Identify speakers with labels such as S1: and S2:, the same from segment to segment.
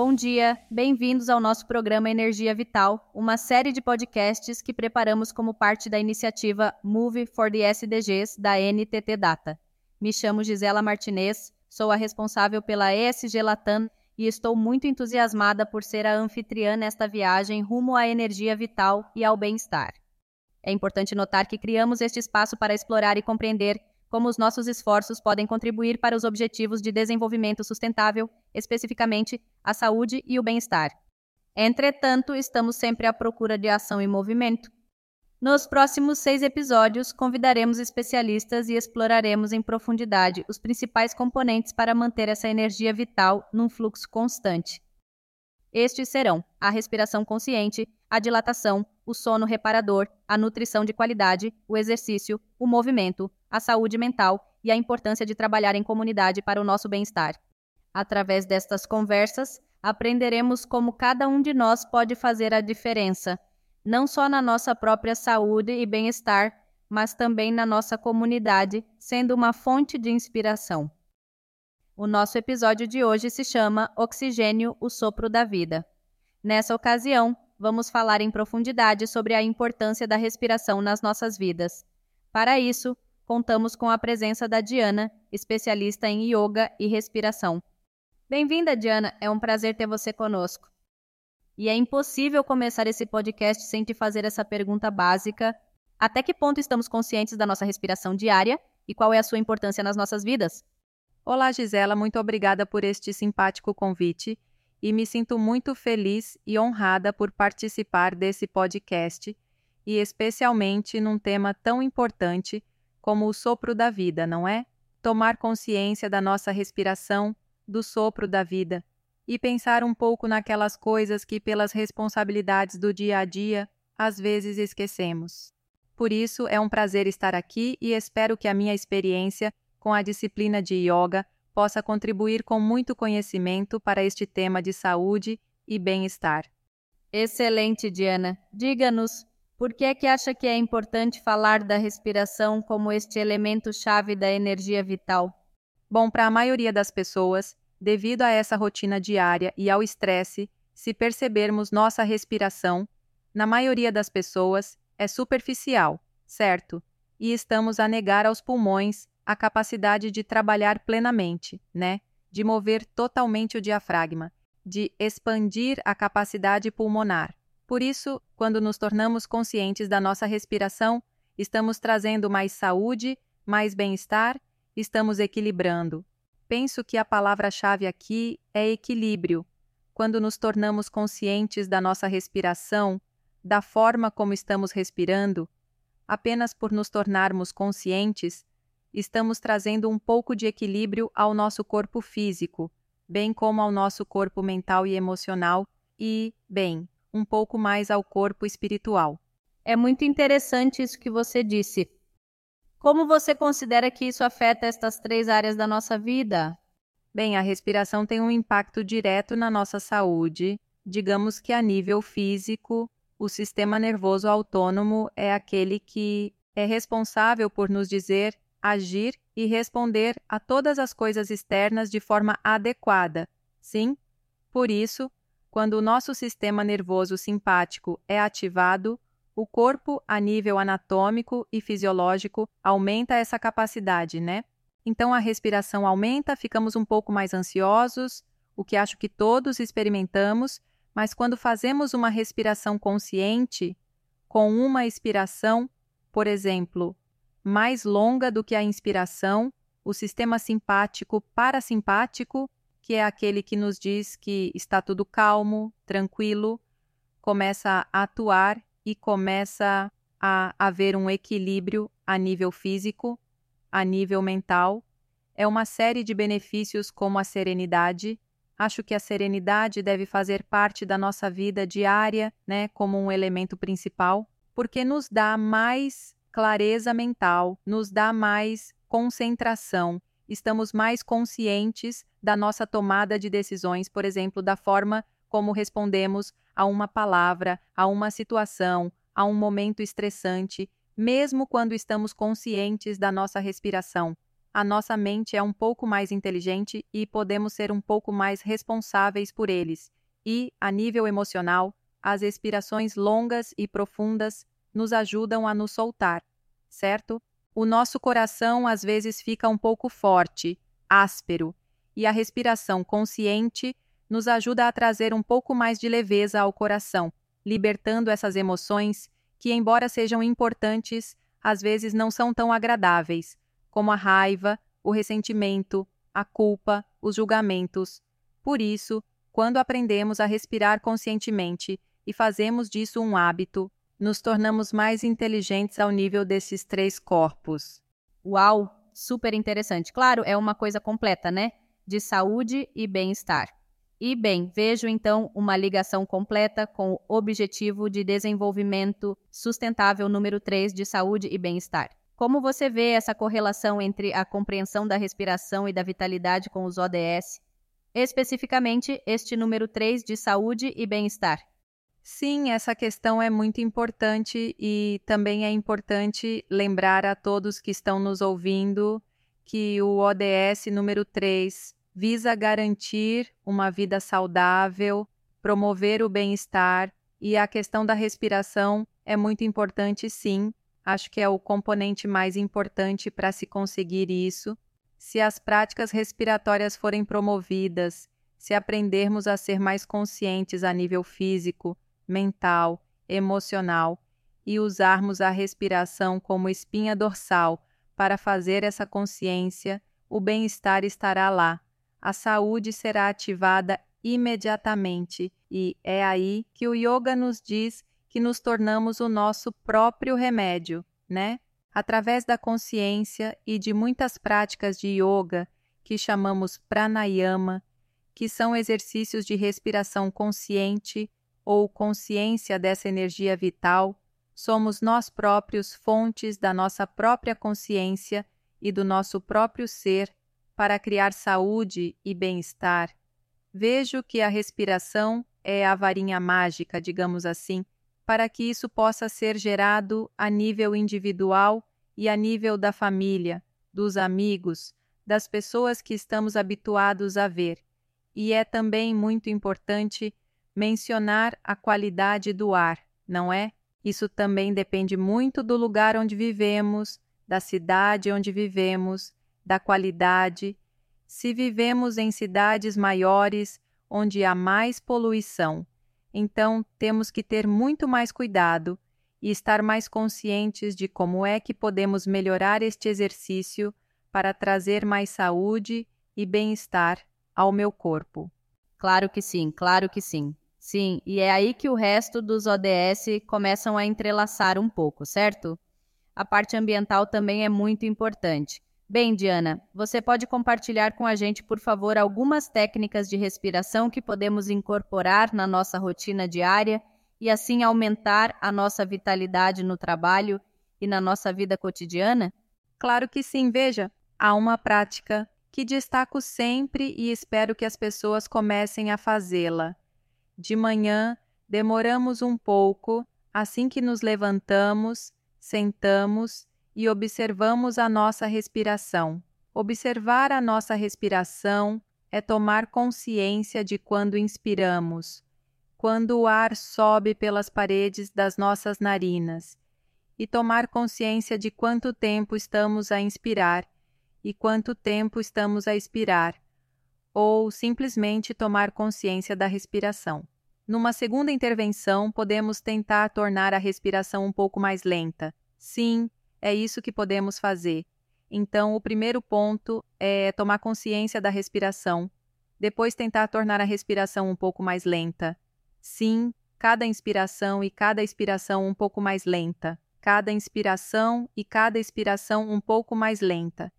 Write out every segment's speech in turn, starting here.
S1: Bom dia, bem-vindos ao nosso programa Energia Vital, uma série de podcasts que preparamos como parte da iniciativa Move for the SDGs da NTT Data. Me chamo Gisela Martinez, sou a responsável pela ESG Latam e estou muito entusiasmada por ser a anfitriã nesta viagem rumo à energia vital e ao bem-estar. É importante notar que criamos este espaço para explorar e compreender como os nossos esforços podem contribuir para os objetivos de desenvolvimento sustentável, especificamente a saúde e o bem-estar. Entretanto, estamos sempre à procura de ação e movimento. Nos próximos seis episódios, convidaremos especialistas e exploraremos em profundidade os principais componentes para manter essa energia vital num fluxo constante. Estes serão a respiração consciente, a dilatação, o sono reparador, a nutrição de qualidade, o exercício, o movimento, a saúde mental e a importância de trabalhar em comunidade para o nosso bem-estar. Através destas conversas, aprenderemos como cada um de nós pode fazer a diferença, não só na nossa própria saúde e bem-estar, mas também na nossa comunidade, sendo uma fonte de inspiração. O nosso episódio de hoje se chama Oxigênio, o sopro da vida. Nessa ocasião, vamos falar em profundidade sobre a importância da respiração nas nossas vidas. Para isso, contamos com a presença da Diana, especialista em yoga e respiração. Bem-vinda, Diana, é um prazer ter você conosco. E é impossível começar esse podcast sem te fazer essa pergunta básica: até que ponto estamos conscientes da nossa respiração diária e qual é a sua importância nas nossas vidas?
S2: Olá, Gisela, muito obrigada por este simpático convite e me sinto muito feliz e honrada por participar desse podcast e especialmente num tema tão importante como o sopro da vida, não é? Tomar consciência da nossa respiração, do sopro da vida, e pensar um pouco naquelas coisas que, pelas responsabilidades do dia a dia, às vezes esquecemos. Por isso, é um prazer estar aqui e espero que a minha experiência com a disciplina de yoga possa contribuir com muito conhecimento para este tema de saúde e bem-estar.
S1: Excelente, Diana. Diga-nos por que é que acha que é importante falar da respiração como este elemento chave da energia vital?
S2: Bom, para a maioria das pessoas, devido a essa rotina diária e ao estresse, se percebermos nossa respiração, na maioria das pessoas é superficial, certo? E estamos a negar aos pulmões a capacidade de trabalhar plenamente, né? De mover totalmente o diafragma, de expandir a capacidade pulmonar. Por isso, quando nos tornamos conscientes da nossa respiração, estamos trazendo mais saúde, mais bem-estar, estamos equilibrando. Penso que a palavra-chave aqui é equilíbrio. Quando nos tornamos conscientes da nossa respiração, da forma como estamos respirando, apenas por nos tornarmos conscientes, estamos trazendo um pouco de equilíbrio ao nosso corpo físico, bem como ao nosso corpo mental e emocional, e, bem, um pouco mais ao corpo espiritual.
S1: É muito interessante isso que você disse. Como você considera que isso afeta estas três áreas da nossa vida?
S2: Bem, a respiração tem um impacto direto na nossa saúde. Digamos que a nível físico, o sistema nervoso autônomo é aquele que é responsável por nos dizer, agir e responder a todas as coisas externas de forma adequada. Sim, por isso, quando o nosso sistema nervoso simpático é ativado, o corpo, a nível anatômico e fisiológico, aumenta essa capacidade, né? Então a respiração aumenta, ficamos um pouco mais ansiosos, o que acho que todos experimentamos, mas quando fazemos uma respiração consciente, com uma expiração, por exemplo, mais longa do que a inspiração, o sistema simpático parasimpático que é aquele que nos diz que está tudo calmo, tranquilo, começa a atuar e começa a haver um equilíbrio a nível físico, a nível mental. É uma série de benefícios como a serenidade. Acho que a serenidade deve fazer parte da nossa vida diária, né, como um elemento principal, porque nos dá mais clareza mental, nos dá mais concentração, estamos mais conscientes da nossa tomada de decisões, por exemplo, da forma como respondemos a uma palavra, a uma situação, a um momento estressante, mesmo quando estamos conscientes da nossa respiração. a nossa mente é um pouco mais inteligente e podemos ser um pouco mais responsáveis por eles. E, a nível emocional, as expirações longas e profundas nos ajudam a nos soltar, certo? O nosso coração às vezes fica um pouco forte, áspero, e a respiração consciente nos ajuda a trazer um pouco mais de leveza ao coração, libertando essas emoções que, embora sejam importantes, às vezes não são tão agradáveis, como a raiva, o ressentimento, a culpa, os julgamentos. Por isso, quando aprendemos a respirar conscientemente e fazemos disso um hábito, nos tornamos mais inteligentes ao nível desses três corpos.
S1: Uau! Super interessante. Claro, é uma coisa completa, né? De saúde e bem-estar. E bem, vejo então uma ligação completa com o Objetivo de Desenvolvimento Sustentável número 3 de Saúde e Bem-Estar. Como você vê essa correlação entre a compreensão da respiração e da vitalidade com os ODS? Especificamente, este número 3 de saúde e bem-estar.
S2: Sim, essa questão é muito importante e também é importante lembrar a todos que estão nos ouvindo que o ODS número 3 visa garantir uma vida saudável, promover o bem-estar e a questão da respiração é muito importante, sim. Acho que é o componente mais importante para se conseguir isso. Se as práticas respiratórias forem promovidas, se aprendermos a ser mais conscientes a nível físico, mental, emocional e usarmos a respiração como espinha dorsal para fazer essa consciência, o bem-estar estará lá, a saúde será ativada imediatamente e é aí que o yoga nos diz que nos tornamos o nosso próprio remédio, né? Através da consciência e de muitas práticas de yoga que chamamos pranayama, que são exercícios de respiração consciente ou consciência dessa energia vital, somos nós próprios fontes da nossa própria consciência e do nosso próprio ser para criar saúde e bem-estar, vejo que a respiração é a varinha mágica, digamos assim, para que isso possa ser gerado a nível individual e a nível da família, dos amigos, das pessoas que estamos habituados a ver. E é também muito importante mencionar a qualidade do ar, não é? Isso também depende muito do lugar onde vivemos, da cidade onde vivemos, da qualidade, se vivemos em cidades maiores onde há mais poluição. Então, temos que ter muito mais cuidado e estar mais conscientes de como é que podemos melhorar este exercício para trazer mais saúde e bem-estar ao meu corpo.
S1: Claro que sim, claro que sim. Sim, e é aí que o resto dos ODS começam a entrelaçar um pouco, certo? A parte ambiental também é muito importante. Bem, Diana, você pode compartilhar com a gente, por favor, algumas técnicas de respiração que podemos incorporar na nossa rotina diária e assim aumentar a nossa vitalidade no trabalho e na nossa vida cotidiana?
S2: Claro que sim, veja, há uma prática que destaco sempre e espero que as pessoas comecem a fazê-la. De manhã, demoramos um pouco, assim que nos levantamos, sentamos e observamos a nossa respiração. Observar a nossa respiração é tomar consciência de quando inspiramos, quando o ar sobe pelas paredes das nossas narinas, e tomar consciência de quanto tempo estamos a inspirar e quanto tempo estamos a expirar, ou simplesmente tomar consciência da respiração. Numa segunda intervenção, podemos tentar tornar a respiração um pouco mais lenta. Sim, é isso que podemos fazer. Então, o primeiro ponto é tomar consciência da respiração, depois tentar tornar a respiração um pouco mais lenta. Sim, cada inspiração e cada expiração um pouco mais lenta, cada inspiração e cada expiração um pouco mais lenta.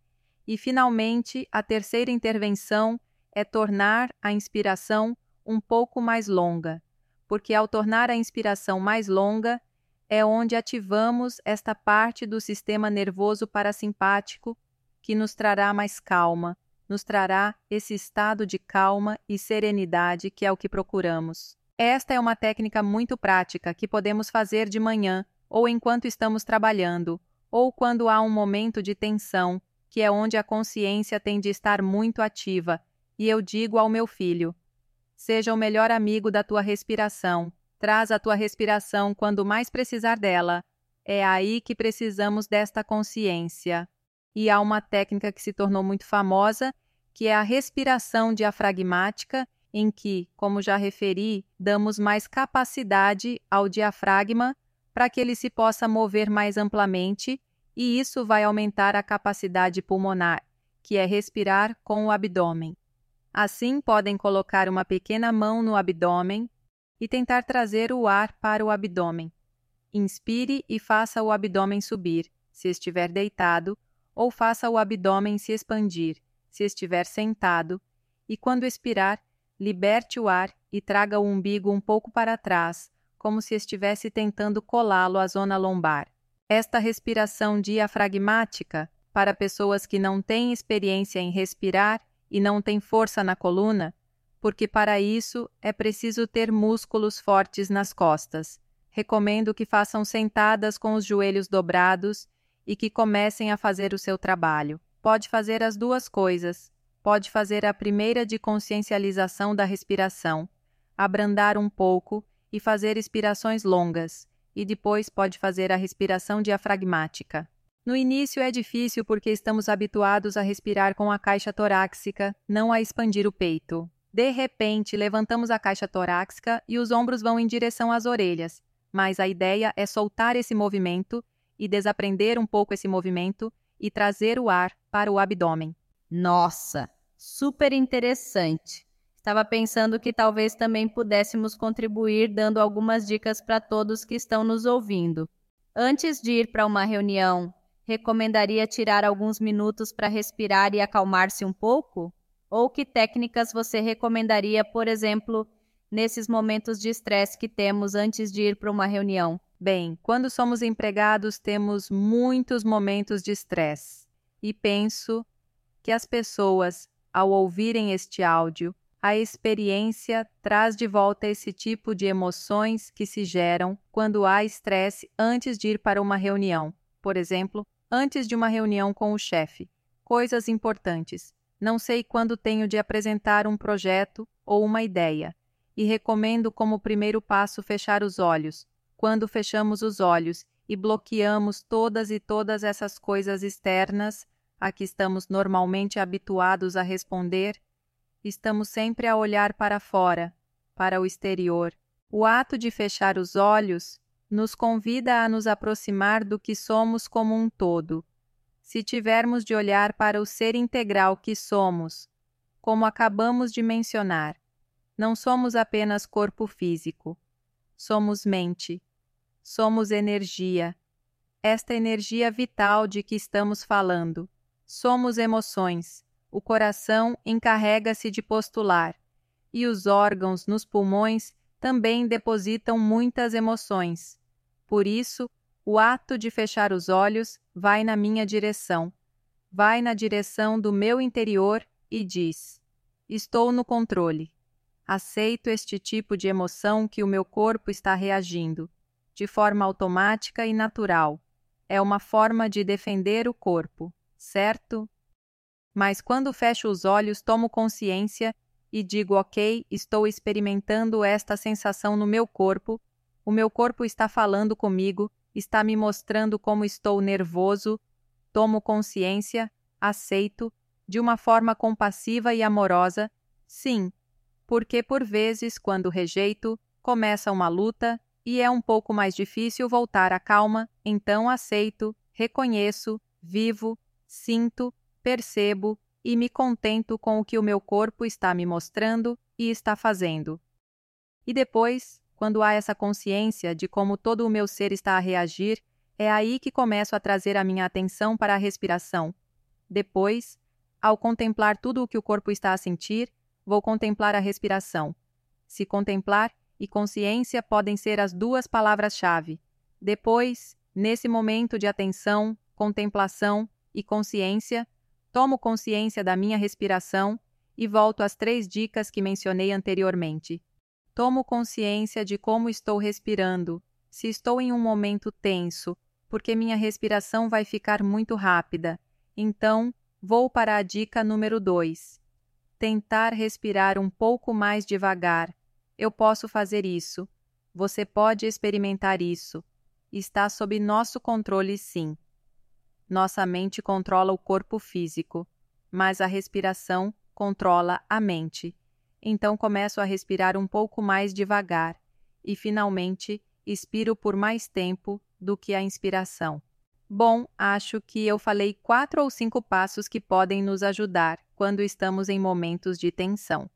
S2: E, finalmente, a terceira intervenção é tornar a inspiração um pouco mais longa, porque ao tornar a inspiração mais longa, é onde ativamos esta parte do sistema nervoso parasimpático que nos trará mais calma, nos trará esse estado de calma e serenidade que é o que procuramos. Esta é uma técnica muito prática que podemos fazer de manhã ou enquanto estamos trabalhando, ou quando há um momento de tensão, que é onde a consciência tem de estar muito ativa, e eu digo ao meu filho: seja o melhor amigo da tua respiração, traz a tua respiração quando mais precisar dela. É aí que precisamos desta consciência. E há uma técnica que se tornou muito famosa, que é a respiração diafragmática, em que, como já referi, damos mais capacidade ao diafragma para que ele se possa mover mais amplamente e isso vai aumentar a capacidade pulmonar, que é respirar com o abdômen. Assim, podem colocar uma pequena mão no abdômen e tentar trazer o ar para o abdômen. Inspire e faça o abdômen subir, se estiver deitado, ou faça o abdômen se expandir, se estiver sentado, e quando expirar, liberte o ar e traga o umbigo um pouco para trás, como se estivesse tentando colá-lo à zona lombar. Esta respiração diafragmática, para pessoas que não têm experiência em respirar e não têm força na coluna, porque para isso é preciso ter músculos fortes nas costas. Recomendo que façam sentadas com os joelhos dobrados e que comecem a fazer o seu trabalho. Pode fazer as duas coisas. Pode fazer a primeira de consciencialização da respiração, abrandar um pouco e fazer expirações longas e depois pode fazer a respiração diafragmática. No início é difícil porque estamos habituados a respirar com a caixa torácica, não a expandir o peito. De repente, levantamos a caixa torácica e os ombros vão em direção às orelhas, mas a ideia é soltar esse movimento e desaprender um pouco esse movimento e trazer o ar para o abdômen.
S1: Nossa, super interessante! Estava pensando que talvez também pudéssemos contribuir dando algumas dicas para todos que estão nos ouvindo. Antes de ir para uma reunião, recomendaria tirar alguns minutos para respirar e acalmar-se um pouco? Ou que técnicas você recomendaria, por exemplo, nesses momentos de estresse que temos antes de ir para uma reunião?
S2: Bem, quando somos empregados, temos muitos momentos de estresse. E penso que as pessoas, ao ouvirem este áudio, a experiência traz de volta esse tipo de emoções que se geram quando há estresse antes de ir para uma reunião. Por exemplo, antes de uma reunião com o chefe. Coisas importantes. Não sei quando tenho de apresentar um projeto ou uma ideia. E recomendo como primeiro passo fechar os olhos. Quando fechamos os olhos e bloqueamos todas e todas essas coisas externas a que estamos normalmente habituados a responder, Estamos sempre a olhar para fora, para o exterior. O ato de fechar os olhos nos convida a nos aproximar do que somos como um todo. Se tivermos de olhar para o ser integral que somos, como acabamos de mencionar, não somos apenas corpo físico, somos mente, somos energia, esta energia vital de que estamos falando, somos emoções. O coração encarrega-se de postular, e os órgãos nos pulmões também depositam muitas emoções. Por isso, o ato de fechar os olhos vai na minha direção, vai na direção do meu interior e diz: Estou no controle. Aceito este tipo de emoção que o meu corpo está reagindo, de forma automática e natural. É uma forma de defender o corpo, certo? mas quando fecho os olhos tomo consciência e digo ok, estou experimentando esta sensação no meu corpo, o meu corpo está falando comigo, está me mostrando como estou nervoso, tomo consciência, aceito, de uma forma compassiva e amorosa, sim, porque por vezes, quando rejeito, começa uma luta e é um pouco mais difícil voltar à calma, então aceito, reconheço, vivo, sinto percebo e me contento com o que o meu corpo está me mostrando e está fazendo. E depois, quando há essa consciência de como todo o meu ser está a reagir, é aí que começo a trazer a minha atenção para a respiração. Depois, ao contemplar tudo o que o corpo está a sentir, vou contemplar a respiração. Se contemplar e consciência podem ser as duas palavras-chave. Depois, nesse momento de atenção, contemplação e consciência, tomo consciência da minha respiração e volto às três dicas que mencionei anteriormente. Tomo consciência de como estou respirando, se estou em um momento tenso, porque minha respiração vai ficar muito rápida. Então, Vou para a dica número 2. Tentar respirar um pouco mais devagar. Eu posso fazer isso. Você pode experimentar isso. Está sob nosso controle, sim. Nossa mente controla o corpo físico, mas a respiração controla a mente. Então começo a respirar um pouco mais devagar e, finalmente, expiro por mais tempo do que a inspiração. Bom, acho que eu falei quatro ou cinco passos que podem nos ajudar quando estamos em momentos de tensão.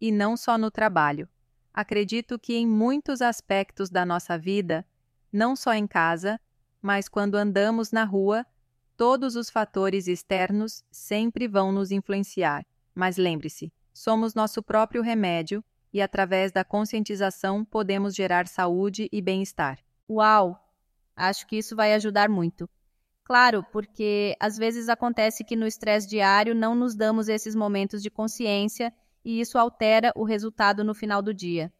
S2: E não só no trabalho. Acredito que em muitos aspectos da nossa vida, não só em casa, mas quando andamos na rua, todos os fatores externos sempre vão nos influenciar. Mas lembre-se, somos nosso próprio remédio e, através da conscientização, podemos gerar saúde e bem-estar.
S1: Uau! Acho que isso vai ajudar muito. Claro, porque às vezes acontece que no estresse diário não nos damos esses momentos de consciência e isso altera o resultado no final do dia.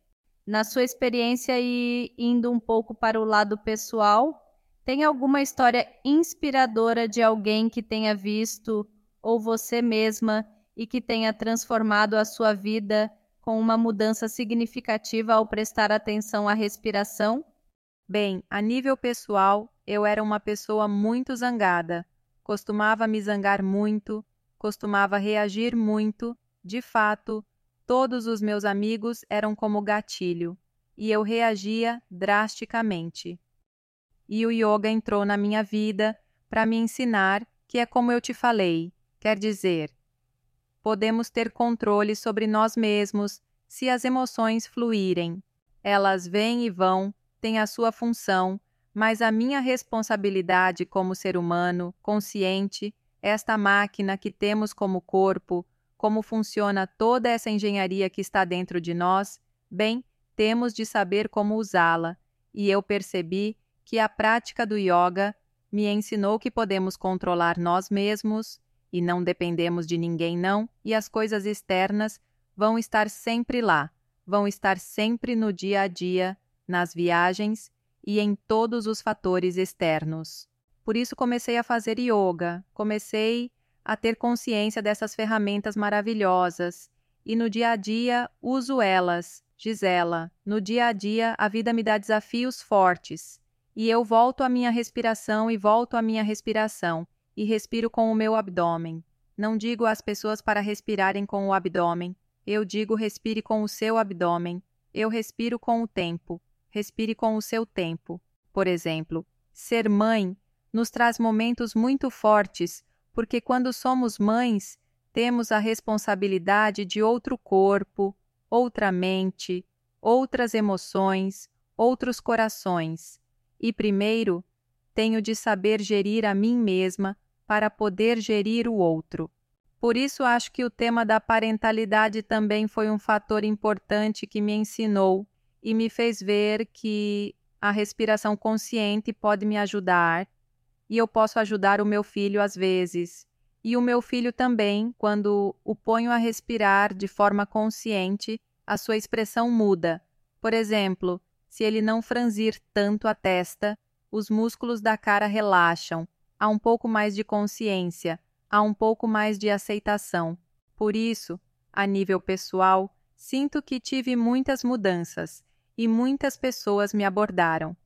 S1: Na sua experiência e indo um pouco para o lado pessoal, tem alguma história inspiradora de alguém que tenha visto ou você mesma e que tenha transformado a sua vida com uma mudança significativa ao prestar atenção à respiração?
S2: Bem, a nível pessoal, eu era uma pessoa muito zangada. Costumava me zangar muito, costumava reagir muito. De fato, todos os meus amigos eram como gatilho, e eu reagia drasticamente. E o yoga entrou na minha vida para me ensinar que é como eu te falei, quer dizer, podemos ter controle sobre nós mesmos se as emoções fluírem. Elas vêm e vão, têm a sua função, mas a minha responsabilidade como ser humano, consciente, esta máquina que temos como corpo, como funciona toda essa engenharia que está dentro de nós, bem, temos de saber como usá-la, e eu percebi que a prática do yoga me ensinou que podemos controlar nós mesmos e não dependemos de ninguém não, e as coisas externas vão estar sempre lá, vão estar sempre no dia a dia, nas viagens e em todos os fatores externos. Por isso comecei a fazer yoga, comecei a ter consciência dessas ferramentas maravilhosas e no dia a dia uso elas. Gisela, no dia a dia a vida me dá desafios fortes e eu volto à minha respiração e volto à minha respiração e respiro com o meu abdômen. Não digo às pessoas para respirarem com o abdômen, eu digo respire com o seu abdômen. Eu respiro com o tempo respire com o seu tempo. Por exemplo, ser mãe nos traz momentos muito fortes, porque quando somos mães, temos a responsabilidade de outro corpo, outra mente, outras emoções, outros corações. E primeiro, tenho de saber gerir a mim mesma para poder gerir o outro. Por isso acho que o tema da parentalidade também foi um fator importante que me ensinou e me fez ver que a respiração consciente pode me ajudar e eu posso ajudar o meu filho às vezes. E o meu filho também, quando o ponho a respirar de forma consciente, a sua expressão muda. Por exemplo, se ele não franzir tanto a testa, os músculos da cara relaxam, há um pouco mais de consciência, há um pouco mais de aceitação. Por isso, a nível pessoal, sinto que tive muitas mudanças e muitas pessoas me abordaram.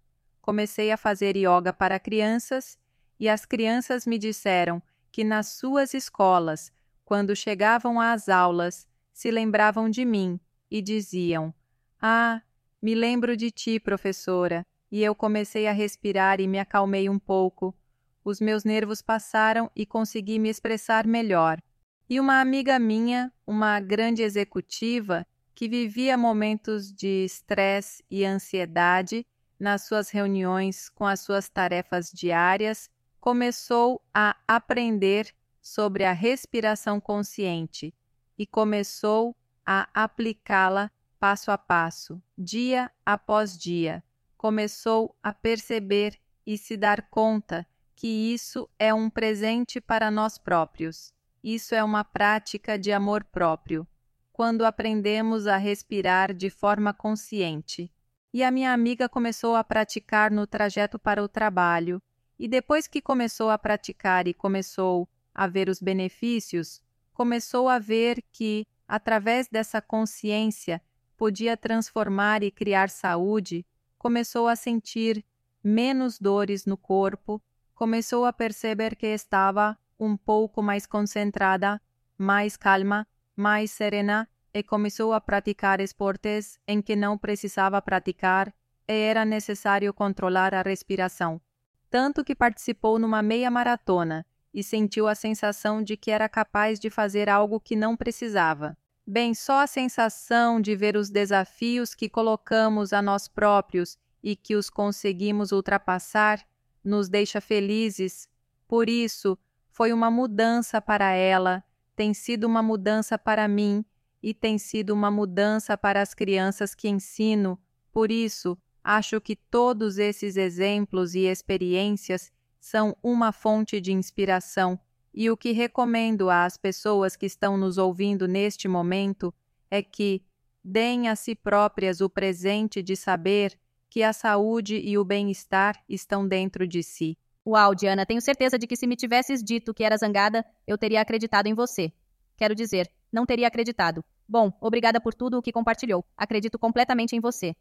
S2: Comecei a fazer yoga para crianças e as crianças me disseram que nas suas escolas, quando chegavam às aulas, se lembravam de mim e diziam: Ah, me lembro de ti, professora. E eu comecei a respirar e me acalmei um pouco. Os meus nervos passaram e consegui me expressar melhor. E uma amiga minha, uma grande executiva, que vivia momentos de estresse e ansiedade nas suas reuniões com as suas tarefas diárias, começou a aprender sobre a respiração consciente e começou a aplicá-la passo a passo, dia após dia. Começou a perceber e se dar conta que isso é um presente para nós próprios. Isso é uma prática de amor próprio quando aprendemos a respirar de forma consciente. E a minha amiga começou a praticar no trajeto para o trabalho, e depois que começou a praticar e começou a ver os benefícios, começou a ver que, através dessa consciência, podia transformar e criar saúde, começou a sentir menos dores no corpo, começou a perceber que estava um pouco mais concentrada, mais calma, mais serena e começou a praticar esportes em que não precisava praticar e era necessário controlar a respiração. Tanto que participou numa meia maratona e sentiu a sensação de que era capaz de fazer algo que não precisava. Bem, só a sensação de ver os desafios que colocamos a nós próprios e que os conseguimos ultrapassar nos deixa felizes. Por isso, foi uma mudança para ela, tem sido uma mudança para mim e tem sido uma mudança para as crianças que ensino. Por isso, acho que todos esses exemplos e experiências são uma fonte de inspiração, e o que recomendo às pessoas que estão nos ouvindo neste momento é que deem a si próprias o presente de saber que a saúde e o bem-estar estão dentro de si.
S1: Uau, Diana, tenho certeza de que se me tivesses dito que era zangada, eu teria acreditado em você. Quero dizer, não teria acreditado. Bom, obrigada por tudo o que compartilhou. Acredito completamente em você.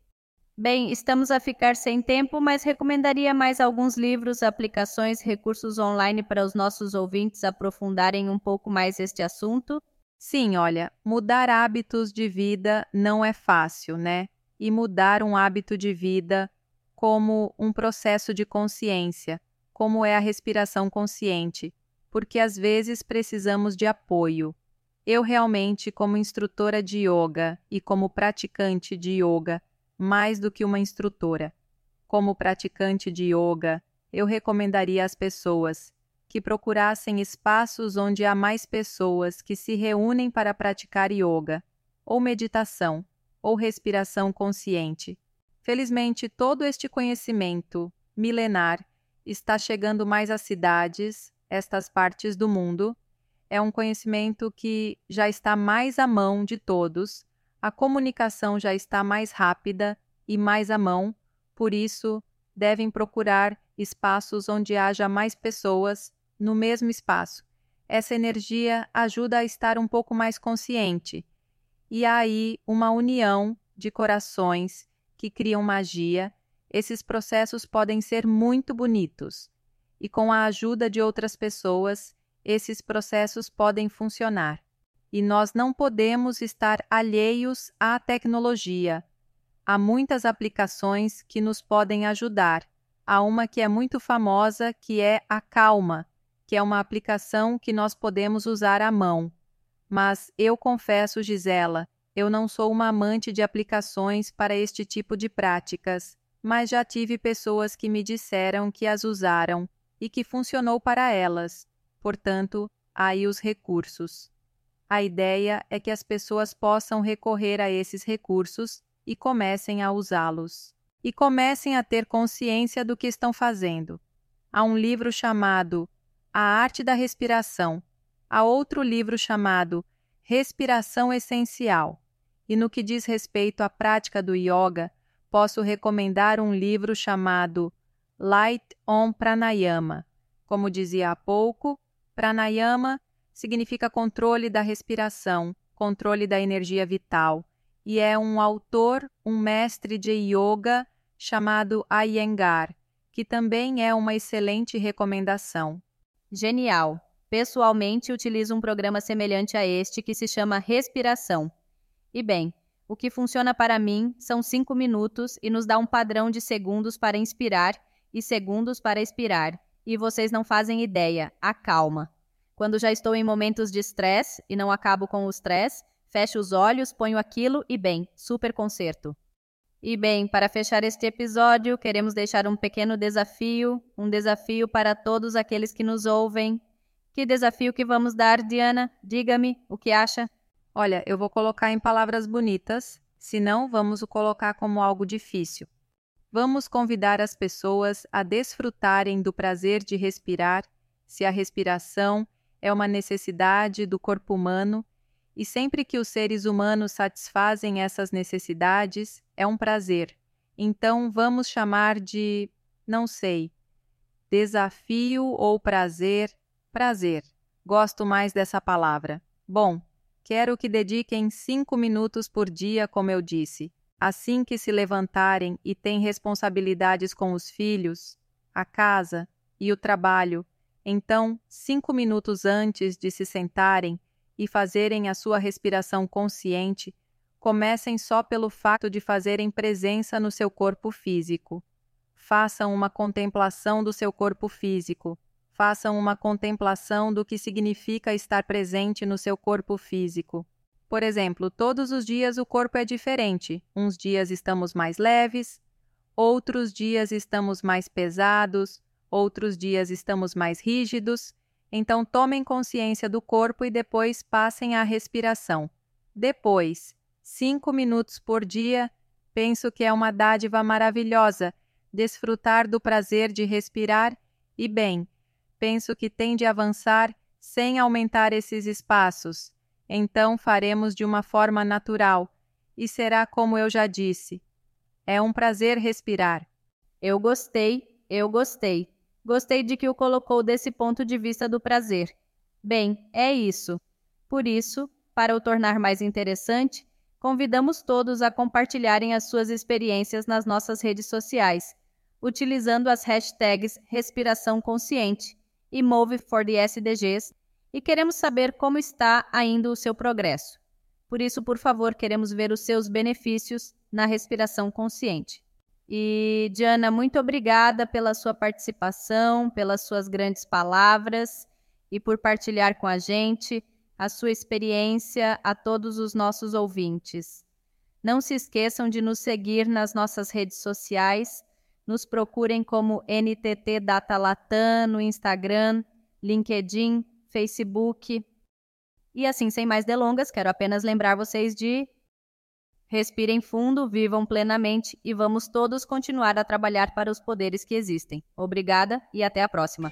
S1: Bem, estamos a ficar sem tempo, mas recomendaria mais alguns livros, aplicações, recursos online para os nossos ouvintes aprofundarem um pouco mais este assunto?
S2: Sim, olha, mudar hábitos de vida não é fácil, né? E mudar um hábito de vida como um processo de consciência, como é a respiração consciente, porque às vezes precisamos de apoio. Eu realmente, como instrutora de yoga e como praticante de yoga, mais do que uma instrutora. Como praticante de yoga, eu recomendaria às pessoas que procurassem espaços onde há mais pessoas que se reúnem para praticar yoga, ou meditação, ou respiração consciente. Felizmente, todo este conhecimento milenar está chegando mais às cidades, estas partes do mundo. É um conhecimento que já está mais à mão de todos a comunicação já está mais rápida e mais à mão, por isso, devem procurar espaços onde haja mais pessoas no mesmo espaço. Essa energia ajuda a estar um pouco mais consciente. E aí uma união de corações que criam magia. Esses processos podem ser muito bonitos. E com a ajuda de outras pessoas, esses processos podem funcionar e nós não podemos estar alheios à tecnologia. Há muitas aplicações que nos podem ajudar. Há uma que é muito famosa, que é a Calma, que é uma aplicação que nós podemos usar à mão. Mas eu confesso, Gisela, eu não sou uma amante de aplicações para este tipo de práticas, mas já tive pessoas que me disseram que as usaram e que funcionou para elas. Portanto, aí os recursos. A ideia é que as pessoas possam recorrer a esses recursos e comecem a usá-los. E comecem a ter consciência do que estão fazendo. Há um livro chamado A Arte da Respiração. Há outro livro chamado Respiração Essencial. E no que diz respeito à prática do yoga, posso recomendar um livro chamado Light on Pranayama. Como dizia há pouco, pranayama significa controle da respiração, controle da energia vital, e é um autor, um mestre de yoga chamado Iyengar, que também é uma excelente recomendação.
S1: Genial! Pessoalmente, utilizo um programa semelhante a este que se chama Respiração. E bem, o que funciona para mim são cinco minutos e nos dá um padrão de segundos para inspirar e segundos para expirar. E vocês não fazem ideia, acalma. Quando já estou em momentos de estresse e não acabo com o estresse, fecho os olhos, ponho aquilo e bem, super concerto. E bem, para fechar este episódio, queremos deixar um pequeno desafio, um desafio para todos aqueles que nos ouvem. Que desafio que vamos dar, Diana? Diga-me o que acha.
S2: Olha, eu vou colocar em palavras bonitas, senão vamos o colocar como algo difícil. Vamos convidar as pessoas a desfrutarem do prazer de respirar, se a respiração é uma necessidade do corpo humano, e sempre que os seres humanos satisfazem essas necessidades, é um prazer. Então vamos chamar de, não sei, desafio ou prazer, prazer. Gosto mais dessa palavra. Bom, quero que dediquem cinco minutos por dia, como eu disse. Assim que se levantarem e têm responsabilidades com os filhos, a casa e o trabalho, então, cinco minutos antes de se sentarem e fazerem a sua respiração consciente, comecem só pelo fato de fazerem presença no seu corpo físico. Façam uma contemplação do seu corpo físico. Façam uma contemplação do que significa estar presente no seu corpo físico. Por exemplo, todos os dias o corpo é diferente. Uns dias estamos mais leves, outros dias estamos mais pesados, outros dias estamos mais rígidos. Então, tomem consciência do corpo e depois passem à respiração. Depois, cinco minutos por dia, penso que é uma dádiva maravilhosa desfrutar do prazer de respirar e, bem, penso que tem de avançar sem aumentar esses espaços. Então faremos de uma forma natural e será como eu já disse. É um prazer respirar.
S1: Eu gostei, eu gostei. Gostei de que o colocou desse ponto de vista do prazer. Bem, é isso. Por isso, para o tornar mais interessante, convidamos todos a compartilharem as suas experiências nas nossas redes sociais, utilizando as hashtags Respiração Consciente e Move for the SDGs, e queremos saber como está ainda o seu progresso. Por isso, por favor, queremos ver os seus benefícios na respiração consciente. E, Diana, muito obrigada pela sua participação, pelas suas grandes palavras e por partilhar com a gente a sua experiência a todos os nossos ouvintes. Não se esqueçam de nos seguir nas nossas redes sociais. Nos procurem como NTT Data Latam no Instagram, LinkedIn, Facebook. E assim, sem mais delongas, quero apenas lembrar vocês de Respirem fundo, vivam plenamente e vamos todos continuar a trabalhar para os poderes que existem. Obrigada e até a próxima.